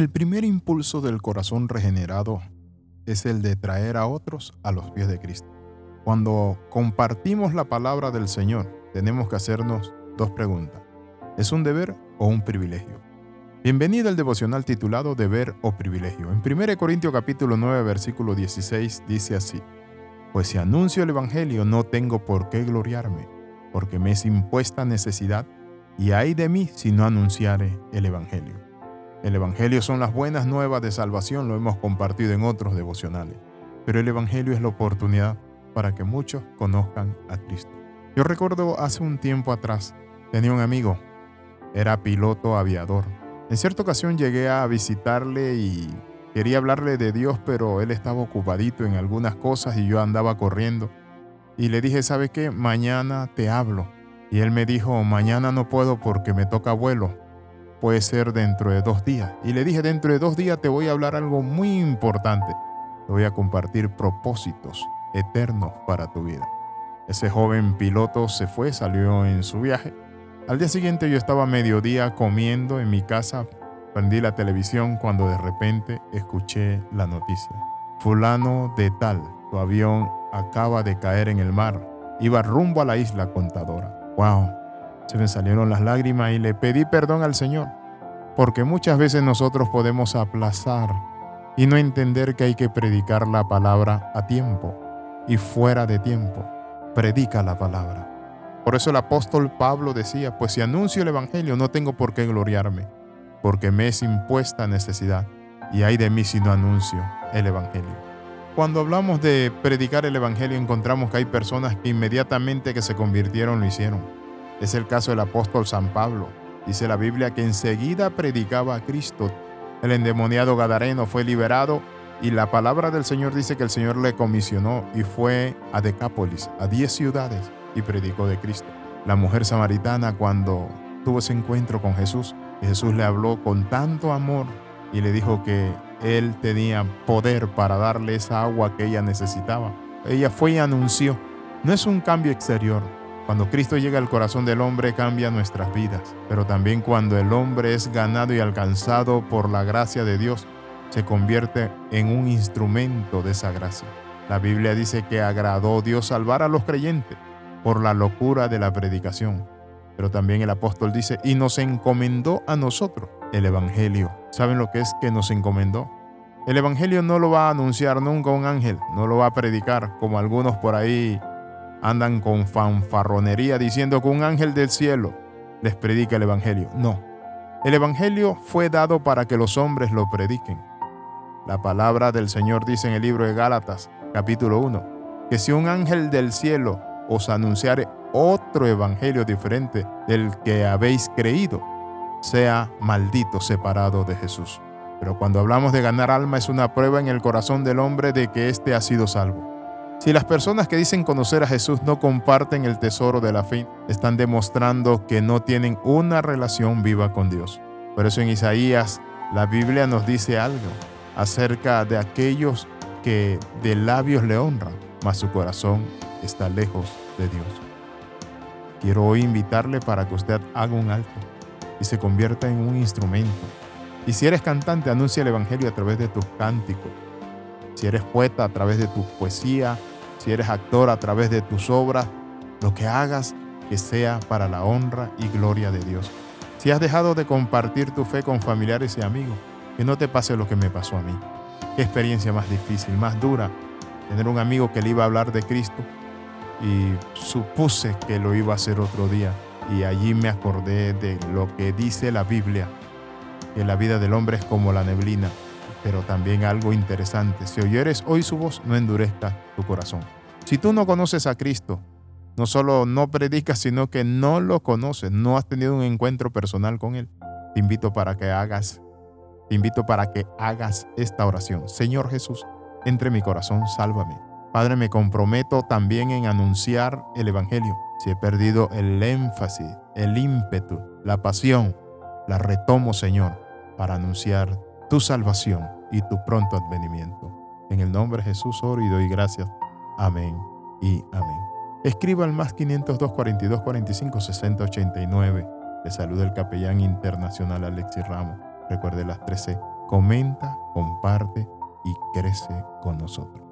El primer impulso del corazón regenerado es el de traer a otros a los pies de Cristo. Cuando compartimos la palabra del Señor, tenemos que hacernos dos preguntas. ¿Es un deber o un privilegio? Bienvenido al devocional titulado Deber o Privilegio. En 1 Corintios capítulo 9 versículo 16 dice así, Pues si anuncio el Evangelio no tengo por qué gloriarme, porque me es impuesta necesidad, y hay de mí si no anunciare el Evangelio. El Evangelio son las buenas nuevas de salvación, lo hemos compartido en otros devocionales, pero el Evangelio es la oportunidad para que muchos conozcan a Cristo. Yo recuerdo hace un tiempo atrás, tenía un amigo, era piloto aviador. En cierta ocasión llegué a visitarle y quería hablarle de Dios, pero él estaba ocupadito en algunas cosas y yo andaba corriendo. Y le dije, ¿sabe qué? Mañana te hablo. Y él me dijo, mañana no puedo porque me toca vuelo puede ser dentro de dos días. Y le dije, dentro de dos días te voy a hablar algo muy importante. Te voy a compartir propósitos eternos para tu vida. Ese joven piloto se fue, salió en su viaje. Al día siguiente yo estaba a mediodía comiendo en mi casa, prendí la televisión cuando de repente escuché la noticia. Fulano de tal, tu avión acaba de caer en el mar, iba rumbo a la isla contadora. ¡Wow! Se me salieron las lágrimas y le pedí perdón al Señor, porque muchas veces nosotros podemos aplazar y no entender que hay que predicar la palabra a tiempo y fuera de tiempo. Predica la palabra. Por eso el apóstol Pablo decía, pues si anuncio el Evangelio no tengo por qué gloriarme, porque me es impuesta necesidad, y hay de mí si no anuncio el Evangelio. Cuando hablamos de predicar el Evangelio encontramos que hay personas que inmediatamente que se convirtieron lo hicieron es el caso del apóstol San Pablo. Dice la Biblia que enseguida predicaba a Cristo. El endemoniado Gadareno fue liberado y la palabra del Señor dice que el Señor le comisionó y fue a Decápolis, a diez ciudades, y predicó de Cristo. La mujer samaritana cuando tuvo ese encuentro con Jesús, Jesús le habló con tanto amor y le dijo que él tenía poder para darle esa agua que ella necesitaba. Ella fue y anunció. No es un cambio exterior, cuando Cristo llega al corazón del hombre cambia nuestras vidas, pero también cuando el hombre es ganado y alcanzado por la gracia de Dios, se convierte en un instrumento de esa gracia. La Biblia dice que agradó Dios salvar a los creyentes por la locura de la predicación. Pero también el apóstol dice, y nos encomendó a nosotros el Evangelio. ¿Saben lo que es que nos encomendó? El Evangelio no lo va a anunciar nunca un ángel, no lo va a predicar como algunos por ahí andan con fanfarronería diciendo que un ángel del cielo les predica el Evangelio. No, el Evangelio fue dado para que los hombres lo prediquen. La palabra del Señor dice en el libro de Gálatas, capítulo 1, que si un ángel del cielo os anunciare otro evangelio diferente del que habéis creído, sea maldito separado de Jesús. Pero cuando hablamos de ganar alma es una prueba en el corazón del hombre de que éste ha sido salvo. Si las personas que dicen conocer a Jesús no comparten el tesoro de la fe, están demostrando que no tienen una relación viva con Dios. Por eso en Isaías la Biblia nos dice algo acerca de aquellos que de labios le honran, mas su corazón está lejos de Dios. Quiero hoy invitarle para que usted haga un alto y se convierta en un instrumento. Y si eres cantante, anuncia el Evangelio a través de tus cánticos. Si eres poeta, a través de tu poesía, si eres actor a través de tus obras, lo que hagas que sea para la honra y gloria de Dios. Si has dejado de compartir tu fe con familiares y amigos, que no te pase lo que me pasó a mí. Qué experiencia más difícil, más dura, tener un amigo que le iba a hablar de Cristo y supuse que lo iba a hacer otro día. Y allí me acordé de lo que dice la Biblia, que la vida del hombre es como la neblina, pero también algo interesante. Si oyeres hoy su voz, no endurezca tu corazón. Si tú no conoces a Cristo, no solo no predicas, sino que no lo conoces, no has tenido un encuentro personal con Él, te invito para que hagas, te invito para que hagas esta oración. Señor Jesús, entre mi corazón, sálvame. Padre, me comprometo también en anunciar el Evangelio. Si he perdido el énfasis, el ímpetu, la pasión, la retomo, Señor, para anunciar tu salvación y tu pronto advenimiento. En el nombre de Jesús oro y doy gracias. Amén y amén. Escriba al más 502 42 45 60 89. Le saluda el capellán internacional Alexis Ramos. Recuerde las 13 comenta, comparte y crece con nosotros.